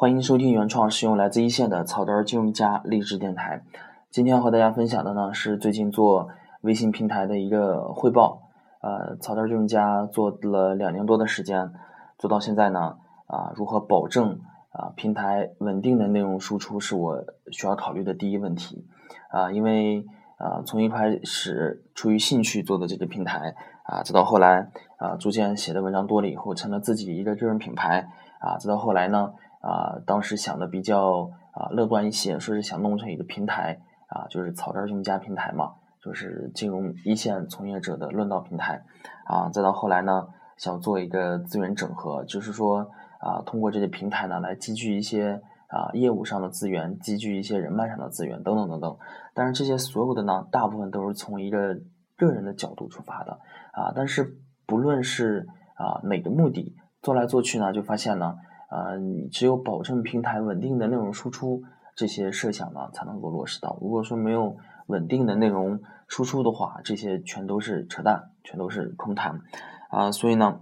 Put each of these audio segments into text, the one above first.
欢迎收听原创使用来自一线的草根金融家励志电台。今天和大家分享的呢是最近做微信平台的一个汇报。呃，草根金融家做了两年多的时间，做到现在呢，啊，如何保证啊平台稳定的内容输出是我需要考虑的第一问题。啊，因为啊从一开始出于兴趣做的这个平台，啊，直到后来啊逐渐写的文章多了以后，成了自己一个个人品牌。啊，直到后来呢。啊，当时想的比较啊乐观一些，说是想弄成一个平台啊，就是草根用家平台嘛，就是金融一线从业者的论道平台啊。再到后来呢，想做一个资源整合，就是说啊，通过这些平台呢来积聚一些啊业务上的资源，积聚一些人脉上的资源等等等等。但是这些所有的呢，大部分都是从一个个人的角度出发的啊。但是不论是啊哪个目的，做来做去呢，就发现呢。呃，只有保证平台稳定的内容输出，这些设想呢才能够落实到。如果说没有稳定的内容输出的话，这些全都是扯淡，全都是空谈啊。所以呢，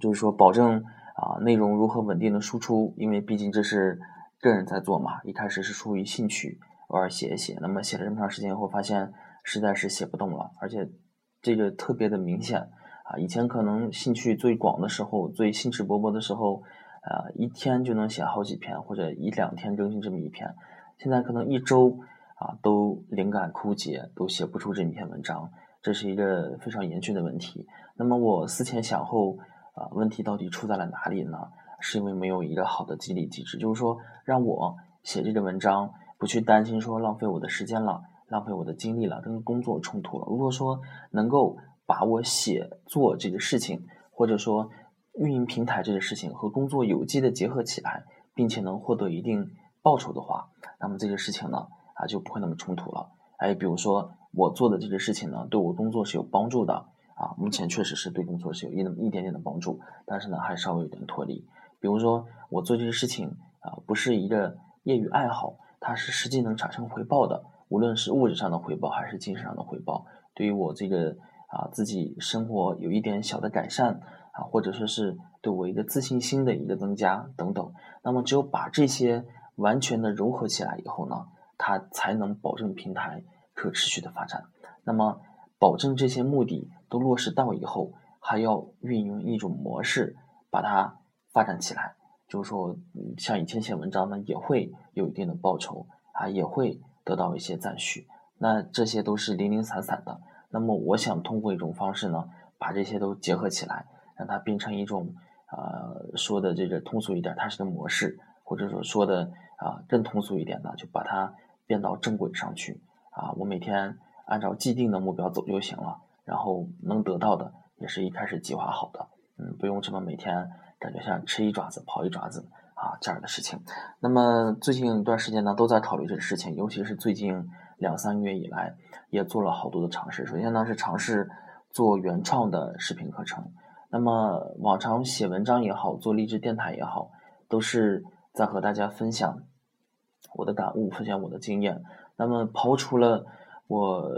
就是说保证啊内容如何稳定的输出，因为毕竟这是个人在做嘛。一开始是出于兴趣，偶尔写一写，那么写了这么长时间以后，发现实在是写不动了，而且这个特别的明显啊。以前可能兴趣最广的时候，最兴致勃勃的时候。呃，一天就能写好几篇，或者一两天更新这么一篇。现在可能一周啊都灵感枯竭，都写不出这篇文章，这是一个非常严峻的问题。那么我思前想后，啊，问题到底出在了哪里呢？是因为没有一个好的激励机制，就是说让我写这个文章不去担心说浪费我的时间了，浪费我的精力了，跟工作冲突了。如果说能够把我写作这个事情，或者说运营平台这个事情和工作有机的结合起来，并且能获得一定报酬的话，那么这个事情呢啊就不会那么冲突了。哎，比如说我做的这个事情呢，对我工作是有帮助的啊，目前确实是对工作是有一那么一点点的帮助，但是呢还稍微有点脱离。比如说我做这个事情啊，不是一个业余爱好，它是实际能产生回报的，无论是物质上的回报还是精神上的回报，对于我这个啊自己生活有一点小的改善。啊，或者说是对我一个自信心的一个增加等等，那么只有把这些完全的融合起来以后呢，它才能保证平台可持续的发展。那么，保证这些目的都落实到以后，还要运用一种模式把它发展起来。就是说，像以前写文章呢，也会有一定的报酬啊，也会得到一些赞许。那这些都是零零散散的。那么，我想通过一种方式呢，把这些都结合起来。让它变成一种，呃，说的这个通俗一点，它是个模式，或者说说的啊更通俗一点呢，就把它变到正轨上去啊。我每天按照既定的目标走就行了，然后能得到的也是一开始计划好的，嗯，不用这么每天感觉像吃一爪子跑一爪子啊这样的事情。那么最近一段时间呢，都在考虑这个事情，尤其是最近两三个月以来，也做了好多的尝试。首先呢是尝试做原创的视频课程。那么，往常写文章也好，做励志电台也好，都是在和大家分享我的感悟，分享我的经验。那么，抛出了我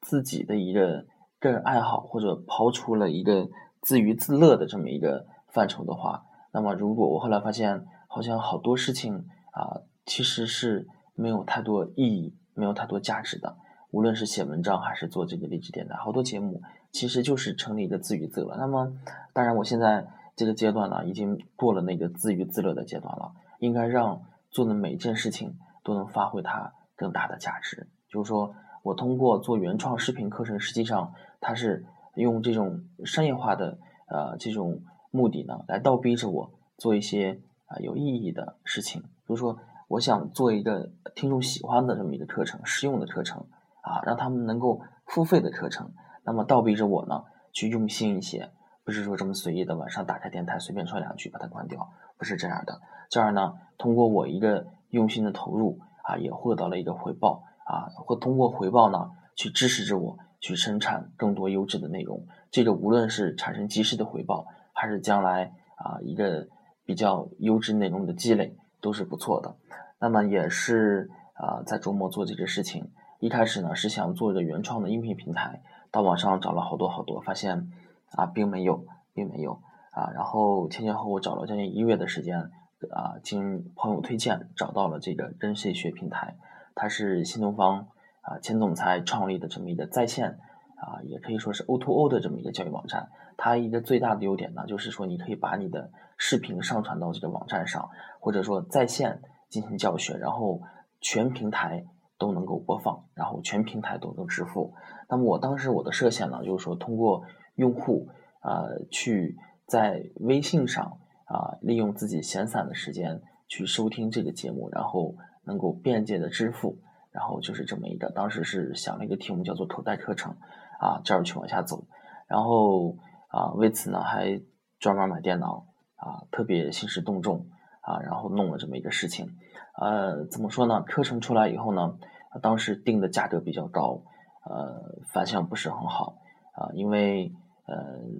自己的一个个人爱好，或者抛出了一个自娱自乐的这么一个范畴的话，那么，如果我后来发现，好像好多事情啊，其实是没有太多意义、没有太多价值的。无论是写文章还是做这个励志电台，好多节目其实就是成立一个自娱自乐。那么，当然我现在这个阶段呢，已经过了那个自娱自乐的阶段了，应该让做的每件事情都能发挥它更大的价值。就是说我通过做原创视频课程，实际上它是用这种商业化的呃这种目的呢，来倒逼着我做一些啊有意义的事情。比如说，我想做一个听众喜欢的这么一个课程，实用的课程。啊，让他们能够付费的课程，那么倒逼着我呢去用心一些，不是说这么随意的晚上打开电台随便说两句把它关掉，不是这样的。这样呢，通过我一个用心的投入啊，也获得了一个回报啊，或通过回报呢去支持着我去生产更多优质的内容。这个无论是产生及时的回报，还是将来啊一个比较优质内容的积累，都是不错的。那么也是啊在琢磨做这个事情。一开始呢是想做一个原创的音频平台，到网上找了好多好多，发现啊并没有，并没有啊。然后前前后后找了将近一个月的时间，啊，经朋友推荐找到了这个人谁学平台，它是新东方啊前总裁创立的这么一个在线啊，也可以说是 O to O 的这么一个教育网站。它一个最大的优点呢，就是说你可以把你的视频上传到这个网站上，或者说在线进行教学，然后全平台都能够播放，然后全平台都能支付。那么我当时我的设想呢，就是说通过用户呃去在微信上。啊，利用自己闲散的时间去收听这个节目，然后能够便捷的支付，然后就是这么一个。当时是想了一个题目叫做口袋课程，啊，这儿去往下走，然后啊，为此呢还专门买电脑，啊，特别兴师动众，啊，然后弄了这么一个事情。呃，怎么说呢？课程出来以后呢，当时定的价格比较高，呃，反响不是很好，啊，因为。呃，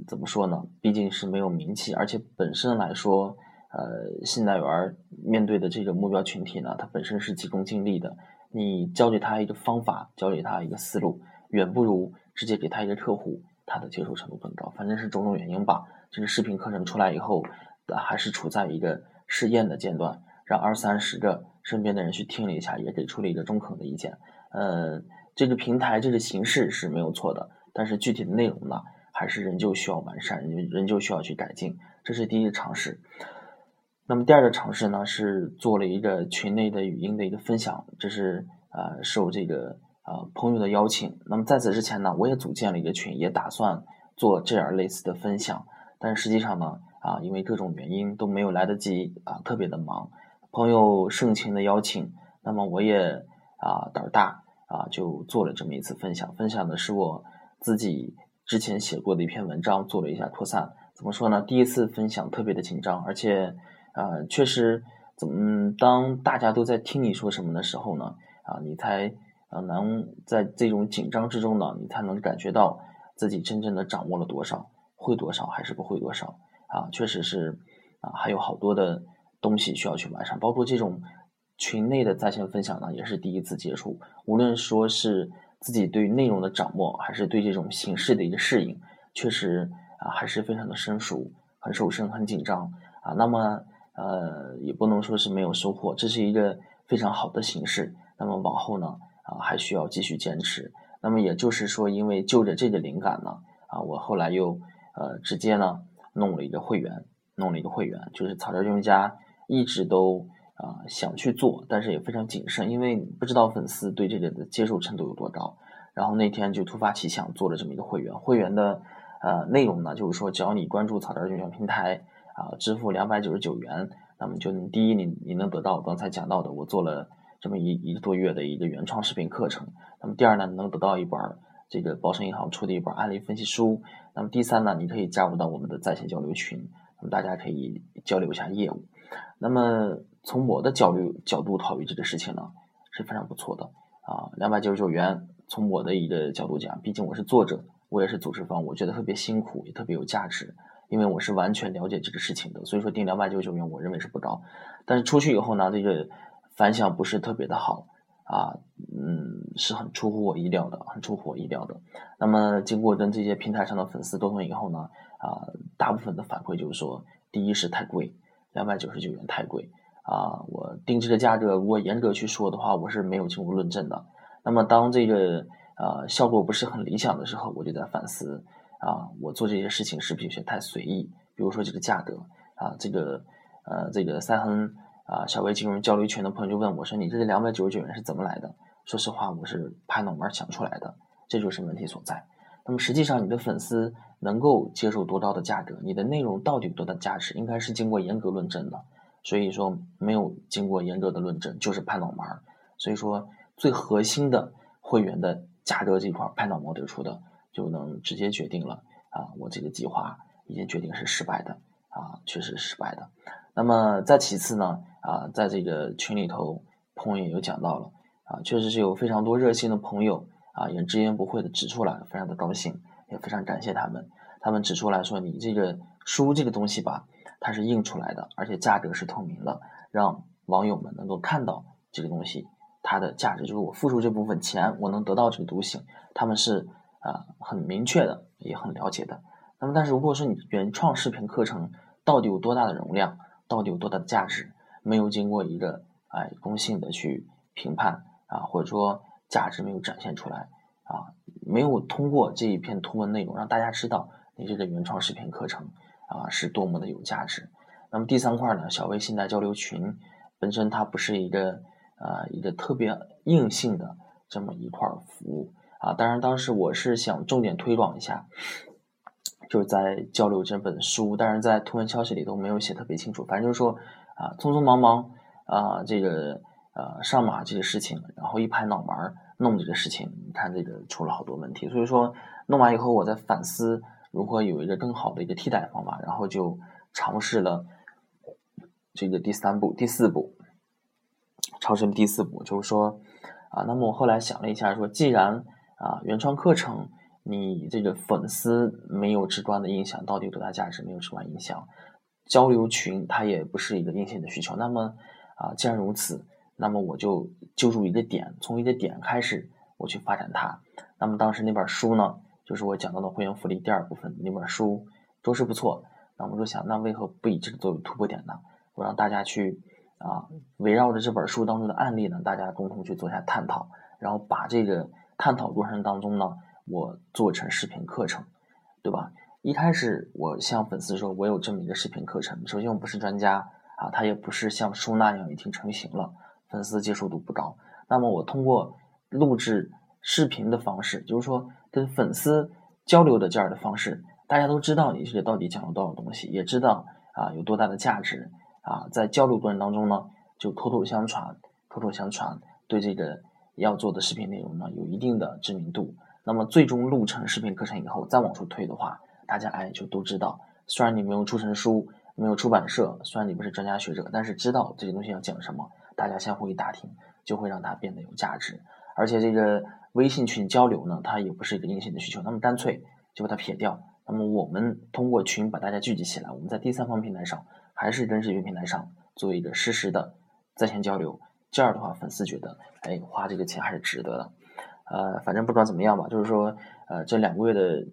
怎么说呢？毕竟是没有名气，而且本身来说，呃，信贷员面对的这个目标群体呢，他本身是急功近利的。你教给他一个方法，教给他一个思路，远不如直接给他一个客户，他的接受程度更高。反正是种种原因吧。这个视频课程出来以后，还是处在一个试验的阶段，让二三十个身边的人去听了一下，也给出了一个中肯的意见。呃，这个平台这个形式是没有错的，但是具体的内容呢？还是仍旧需要完善，仍仍旧需要去改进，这是第一个尝试。那么第二个尝试呢，是做了一个群内的语音的一个分享，这是呃受这个呃朋友的邀请。那么在此之前呢，我也组建了一个群，也打算做这样类似的分享，但实际上呢，啊因为各种原因都没有来得及啊，特别的忙。朋友盛情的邀请，那么我也啊胆儿大啊，就做了这么一次分享，分享的是我自己。之前写过的一篇文章，做了一下扩散。怎么说呢？第一次分享特别的紧张，而且，呃，确实，怎么当大家都在听你说什么的时候呢？啊，你才呃能在这种紧张之中呢，你才能感觉到自己真正的掌握了多少，会多少还是不会多少啊？确实是啊，还有好多的东西需要去完善，包括这种群内的在线分享呢，也是第一次接触。无论说是。自己对内容的掌握，还是对这种形式的一个适应，确实啊还是非常的生疏，很受生，很紧张啊。那么呃也不能说是没有收获，这是一个非常好的形式。那么往后呢啊还需要继续坚持。那么也就是说，因为就着这个灵感呢啊，我后来又呃直接呢弄了一个会员，弄了一个会员，就是草根用家一直都。啊，想去做，但是也非常谨慎，因为不知道粉丝对这个的接受程度有多高。然后那天就突发奇想做了这么一个会员，会员的呃内容呢，就是说只要你关注草根证券平台啊，支付两百九十九元，那么就第一你你能得到刚才讲到的我做了这么一一个多月的一个原创视频课程。那么第二呢，能得到一本这个宝盛银行出的一本案例分析书。那么第三呢，你可以加入到我们的在线交流群，那么大家可以交流一下业务。那么从我的角度角度考虑这个事情呢，是非常不错的啊，两百九十九元。从我的一个角度讲，毕竟我是作者，我也是组织方，我觉得特别辛苦，也特别有价值，因为我是完全了解这个事情的，所以说定两百九十九元，我认为是不高。但是出去以后呢，这个反响不是特别的好啊，嗯，是很出乎我意料的，很出乎我意料的。那么经过跟这些平台上的粉丝沟通以后呢，啊，大部分的反馈就是说，第一是太贵，两百九十九元太贵。啊，我定制的价格，如果严格去说的话，我是没有经过论证的。那么当这个呃效果不是很理想的时候，我就在反思啊，我做这些事情是不是有些太随意？比如说这个价格啊，这个呃这个三恒啊小微金融交流群的朋友就问我说：“你这个两百九十九元是怎么来的？”说实话，我是拍脑门想出来的，这就是问题所在。那么实际上，你的粉丝能够接受多高的价格？你的内容到底有多大价值？应该是经过严格论证的。所以说没有经过严格的论证，就是拍脑门儿。所以说最核心的会员的价格这块拍脑门得出的，就能直接决定了啊，我这个计划已经决定是失败的啊，确实失败的。那么再其次呢啊，在这个群里头，朋友也有讲到了啊，确实是有非常多热心的朋友啊，也直言不讳的指出来，非常的高兴，也非常感谢他们。他们指出来说，你这个书这个东西吧。它是印出来的，而且价格是透明的，让网友们能够看到这个东西它的价值，就是我付出这部分钱，我能得到这个东西，他们是啊很明确的，也很了解的。那么，但是如果说你原创视频课程到底有多大的容量，到底有多大的价值没有经过一个哎公信的去评判啊，或者说价值没有展现出来啊，没有通过这一篇图文内容让大家知道你这个原创视频课程啊是多么的有价值。那么第三块呢，小微信贷交流群本身它不是一个呃一个特别硬性的这么一块服务啊，当然当时我是想重点推广一下。就是在交流这本书，但是在图文消息里都没有写特别清楚。反正就是说，啊，匆匆忙忙啊，这个呃上马这个事情，然后一拍脑门弄这个事情，你看这个出了好多问题。所以说弄完以后，我在反思如何有一个更好的一个替代方法，然后就尝试了这个第三步、第四步，尝试第四步，就是说啊，那么我后来想了一下，说既然啊原创课程。你这个粉丝没有直观的印象，到底有多大价值？没有直观印象，交流群它也不是一个硬性的需求。那么啊，既然如此，那么我就揪住一个点，从一个点开始，我去发展它。那么当时那本书呢，就是我讲到的会员福利第二部分那本书，着实不错。那我就想，那为何不以这个作为突破点呢？我让大家去啊，围绕着这本书当中的案例呢，大家共同去做一下探讨，然后把这个探讨过程当中呢。我做成视频课程，对吧？一开始我向粉丝说，我有这么一个视频课程。首先我不是专家啊，它也不是像书那样已经成型了，粉丝接受度不高。那么我通过录制视频的方式，就是说跟粉丝交流的这样的方式，大家都知道你这个到底讲了多少东西，也知道啊有多大的价值啊。在交流过程当中呢，就口口相传，口口相传，对这个要做的视频内容呢有一定的知名度。那么最终录成视频课程以后，再往出推的话，大家哎就都知道。虽然你没有出成书，没有出版社，虽然你不是专家学者，但是知道这些东西要讲什么，大家相互一打听，就会让它变得有价值。而且这个微信群交流呢，它也不是一个硬性的需求，那么干脆就把它撇掉。那么我们通过群把大家聚集起来，我们在第三方平台上，还是跟视频平台上做一个实时的在线交流，这样的话粉丝觉得，哎，花这个钱还是值得的。呃，反正不管怎么样吧，就是说，呃，这两个月的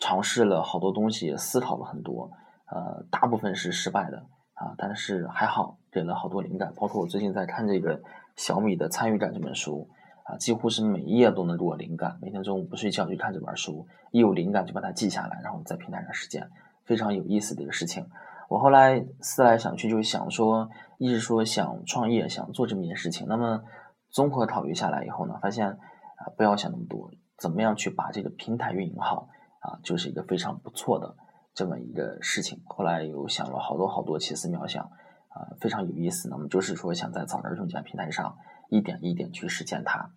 尝试了好多东西，思考了很多，呃，大部分是失败的啊，但是还好给了好多灵感。包括我最近在看这个小米的《参与感》这本书啊，几乎是每一页都能给我灵感。每天中午不睡觉就看这本书，一有灵感就把它记下来，然后在平台上实践，非常有意思的一个事情。我后来思来想去，就想说，一直说想创业，想做这么一件事情。那么综合考虑下来以后呢，发现。啊，不要想那么多，怎么样去把这个平台运营好啊，就是一个非常不错的这么一个事情。后来又想了好多好多奇思妙想，啊，非常有意思。那么就是说，想在草根儿中介平台上一点一点去实践它。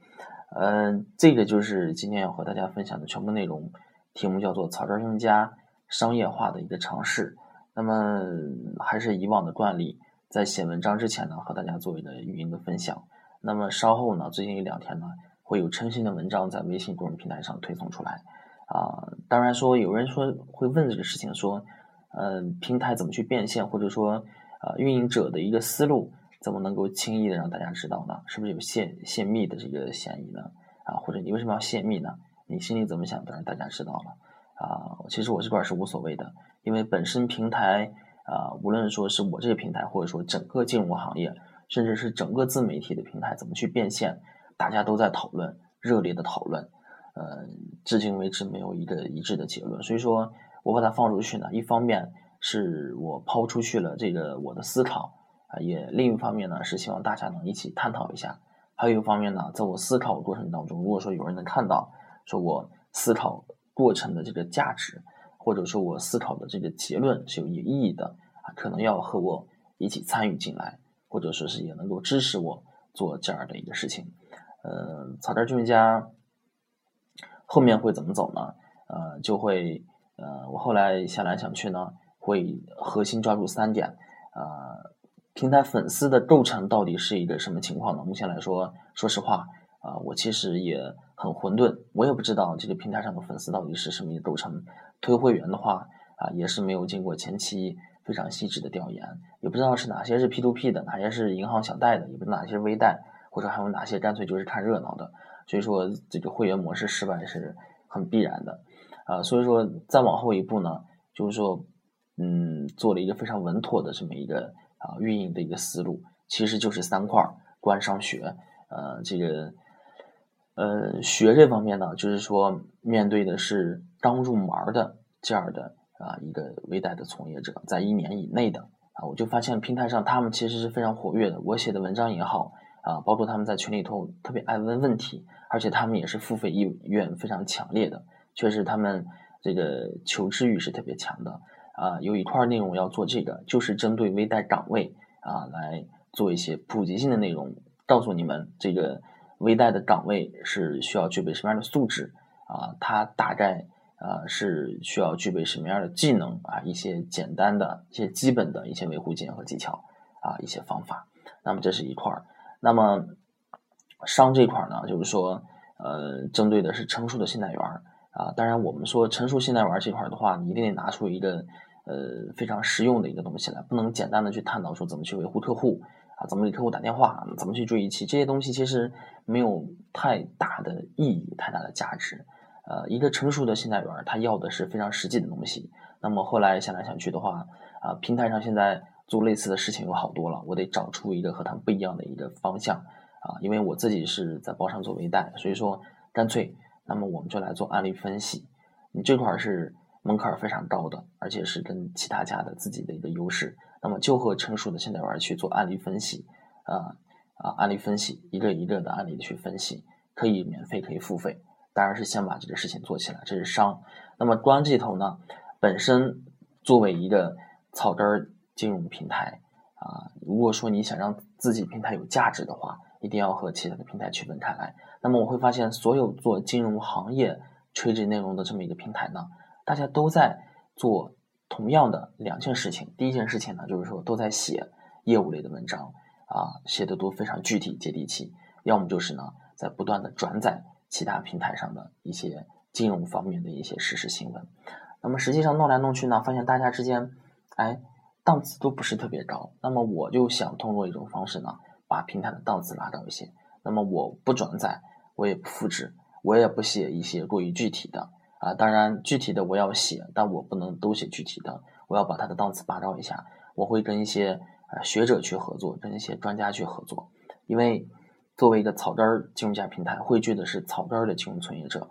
嗯，这个就是今天要和大家分享的全部内容，题目叫做“草根用家商业化的一个尝试”。那么还是以往的惯例，在写文章之前呢，和大家做一个语音的分享。那么稍后呢，最近一两天呢。会有更新的文章在微信公众平台上推送出来，啊，当然说有人说会问这个事情，说，嗯，平台怎么去变现，或者说，呃，运营者的一个思路怎么能够轻易的让大家知道呢？是不是有泄泄密的这个嫌疑呢？啊，或者你为什么要泄密呢？你心里怎么想？的，让大家知道了，啊，其实我这块是无所谓的，因为本身平台，啊，无论说是我这个平台，或者说整个金融行业，甚至是整个自媒体的平台怎么去变现。大家都在讨论，热烈的讨论，呃，至今为止没有一个一致的结论。所以说我把它放出去呢，一方面是我抛出去了这个我的思考啊，也另一方面呢是希望大家能一起探讨一下。还有一方面呢，在我思考过程当中，如果说有人能看到，说我思考过程的这个价值，或者说我思考的这个结论是有意义的啊，可能要和我一起参与进来，或者说是也能够支持我做这样的一个事情。呃，草根军家后面会怎么走呢？呃，就会呃，我后来想来想去呢，会核心抓住三点。呃，平台粉丝的构成到底是一个什么情况呢？目前来说，说实话，啊，我其实也很混沌，我也不知道这个平台上的粉丝到底是什么构成。推会员的话，啊，也是没有经过前期非常细致的调研，也不知道是哪些是 P to P 的，哪些是银行想贷的，也不知道哪些是微贷。或者还有哪些干脆就是看热闹的，所以说这个会员模式失败是很必然的，啊，所以说再往后一步呢，就是说，嗯，做了一个非常稳妥的这么一个啊运营的一个思路，其实就是三块儿：官、商、学。呃，这个呃学这方面呢，就是说面对的是刚入门的这样的啊一个微贷的从业者，在一年以内的啊，我就发现平台上他们其实是非常活跃的。我写的文章也好啊，包括他们在群里头特别爱问问题，而且他们也是付费意愿非常强烈的，确实他们这个求知欲是特别强的。啊，有一块内容要做这个，就是针对微贷岗位啊来做一些普及性的内容，告诉你们这个微贷的岗位是需要具备什么样的素质啊，它大概啊是需要具备什么样的技能啊，一些简单的一些基本的一些维护经验和技巧啊，一些方法。那么这是一块儿，那么商这块呢，就是说呃，针对的是成熟的信贷员儿。啊，当然，我们说成熟信贷员这块的话，你一定得拿出一个呃非常实用的一个东西来，不能简单的去探讨说怎么去维护客户啊，怎么给客户打电话，怎么去追一期，这些东西其实没有太大的意义，太大的价值。呃，一个成熟的信贷员他要的是非常实际的东西。那么后来想来想去的话，啊，平台上现在做类似的事情有好多了，我得找出一个和他们不一样的一个方向啊，因为我自己是在包商做微贷，所以说干脆。那么我们就来做案例分析，你这块是门槛非常高的，而且是跟其他家的自己的一个优势。那么就和成熟的信贷员去做案例分析，啊啊，案例分析一个一个的案例去分析，可以免费可以付费，当然是先把这个事情做起来，这是商。那么官这头呢，本身作为一个草根儿金融平台啊，如果说你想让自己平台有价值的话。一定要和其他的平台区分开来。那么我会发现，所有做金融行业垂直内容的这么一个平台呢，大家都在做同样的两件事情。第一件事情呢，就是说都在写业务类的文章啊，写的都非常具体接地气。要么就是呢，在不断的转载其他平台上的一些金融方面的一些实时新闻。那么实际上弄来弄去呢，发现大家之间，哎，档次都不是特别高。那么我就想通过一种方式呢。把平台的档次拉高一些，那么我不转载，我也不复制，我也不写一些过于具体的啊。当然，具体的我要写，但我不能都写具体的，我要把它的档次拔高一下。我会跟一些呃学者去合作，跟一些专家去合作，因为作为一个草根儿金融家平台，汇聚的是草根儿的金融从业者，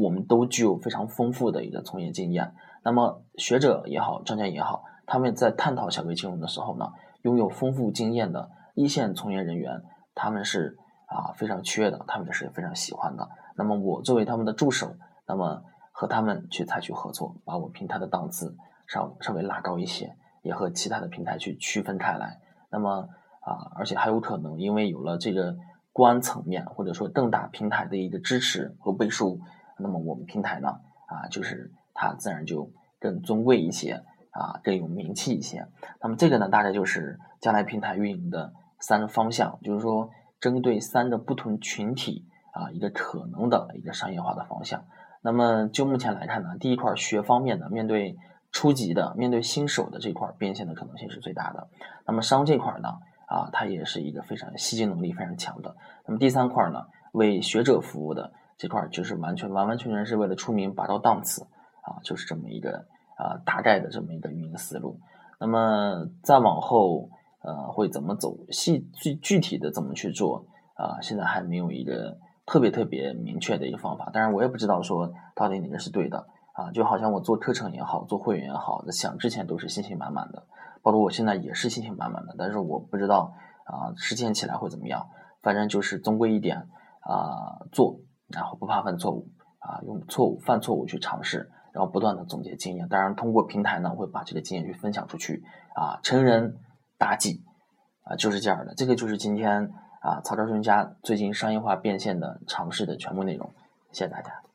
我们都具有非常丰富的一个从业经验。那么学者也好，专家也好，他们在探讨小微金融的时候呢，拥有丰富经验的。一线从业人员，他们是啊非常缺的，他们也是非常喜欢的。那么我作为他们的助手，那么和他们去采取合作，把我平台的档次稍稍微拉高一些，也和其他的平台去区分开来。那么啊，而且还有可能，因为有了这个官层面或者说更大平台的一个支持和背书，那么我们平台呢啊，就是它自然就更尊贵一些啊，更有名气一些。那么这个呢，大概就是将来平台运营的。三个方向，就是说针对三个不同群体啊，一个可能的一个商业化的方向。那么就目前来看呢，第一块学方面的，面对初级的、面对新手的这块变现的可能性是最大的。那么商这块呢，啊，它也是一个非常吸金能力非常强的。那么第三块呢，为学者服务的这块就是完全完完全全是为了出名拔高档次啊，就是这么一个啊大概的这么一个运营思路。那么再往后。呃，会怎么走？细具具体的怎么去做啊？现在还没有一个特别特别明确的一个方法。当然，我也不知道说到底哪个是对的啊。就好像我做课程也好，做会员也好，想之前都是信心满满的，包括我现在也是信心满满的。但是我不知道啊，实践起来会怎么样。反正就是总归一点啊，做，然后不怕犯错误啊，用错误犯错误去尝试，要不断的总结经验。当然，通过平台呢，会把这个经验去分享出去啊，成人。大忌啊，就是这样的。这个就是今天啊，曹招专家最近商业化变现的尝试的全部内容。谢谢大家。